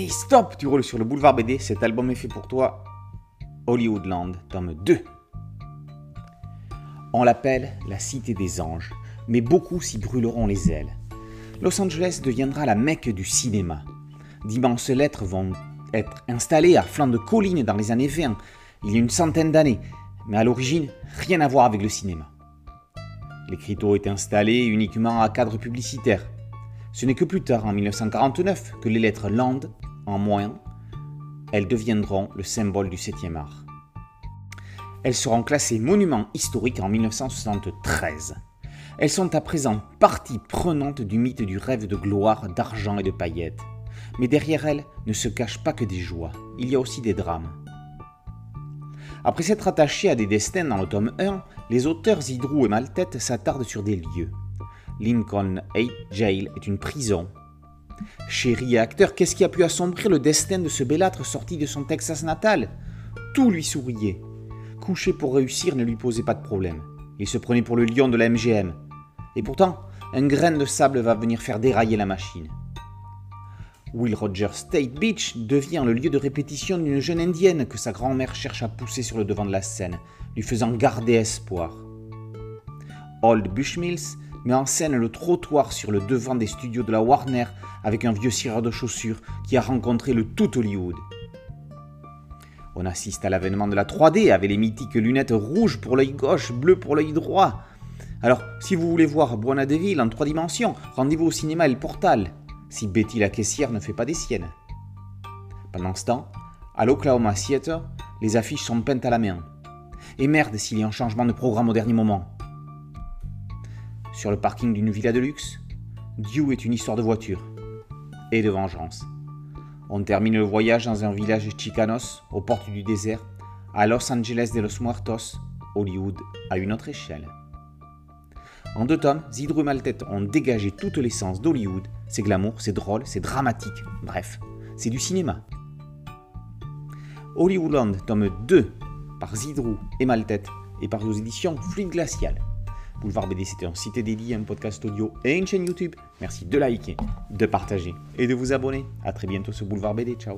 Et stop, tu roules sur le boulevard BD, cet album est fait pour toi. Hollywoodland, tome 2. On l'appelle la cité des anges, mais beaucoup s'y brûleront les ailes. Los Angeles deviendra la mecque du cinéma. D'immenses lettres vont être installées à flanc de collines dans les années 20, il y a une centaine d'années, mais à l'origine, rien à voir avec le cinéma. L'écriteau est installé uniquement à cadre publicitaire. Ce n'est que plus tard, en 1949, que les lettres Land, en moins, elles deviendront le symbole du 7e art. Elles seront classées monuments historiques en 1973. Elles sont à présent partie prenante du mythe du rêve de gloire, d'argent et de paillettes. Mais derrière elles ne se cachent pas que des joies, il y a aussi des drames. Après s'être attachés à des destins dans le tome 1, les auteurs Zidrou et Maltête s'attardent sur des lieux. Lincoln Jail est une prison. Chéri acteur, qu'est-ce qui a pu assombrir le destin de ce bellâtre sorti de son Texas natal? Tout lui souriait. Coucher pour réussir ne lui posait pas de problème. Il se prenait pour le lion de la MGM. Et pourtant, un grain de sable va venir faire dérailler la machine. Will Rogers State Beach devient le lieu de répétition d'une jeune indienne que sa grand-mère cherche à pousser sur le devant de la scène, lui faisant garder espoir. Old Bushmills met en scène le trottoir sur le devant des studios de la Warner avec un vieux cireur de chaussures qui a rencontré le tout Hollywood. On assiste à l'avènement de la 3D avec les mythiques lunettes rouges pour l'œil gauche, bleu pour l'œil droit. Alors, si vous voulez voir Buona Deville en trois dimensions, rendez-vous au cinéma El Portal, si Betty la caissière ne fait pas des siennes. Pendant ce temps, à l'Oklahoma Theater, les affiches sont peintes à la main. Et merde s'il y a un changement de programme au dernier moment. Sur le parking d'une villa de luxe, Dieu est une histoire de voiture et de vengeance. On termine le voyage dans un village chicanos, aux portes du désert, à Los Angeles de los Muertos, Hollywood à une autre échelle. En deux tomes, Zidrou et Maltête ont dégagé toute l'essence d'Hollywood. C'est glamour, c'est drôle, c'est dramatique, bref, c'est du cinéma. Hollywoodland, tome 2, par Zidrou et Maltête, et par aux éditions Fluide Glacial. Boulevard BD, c'était un site dédié, un podcast audio et une chaîne YouTube. Merci de liker, de partager et de vous abonner. A très bientôt sur Boulevard BD. Ciao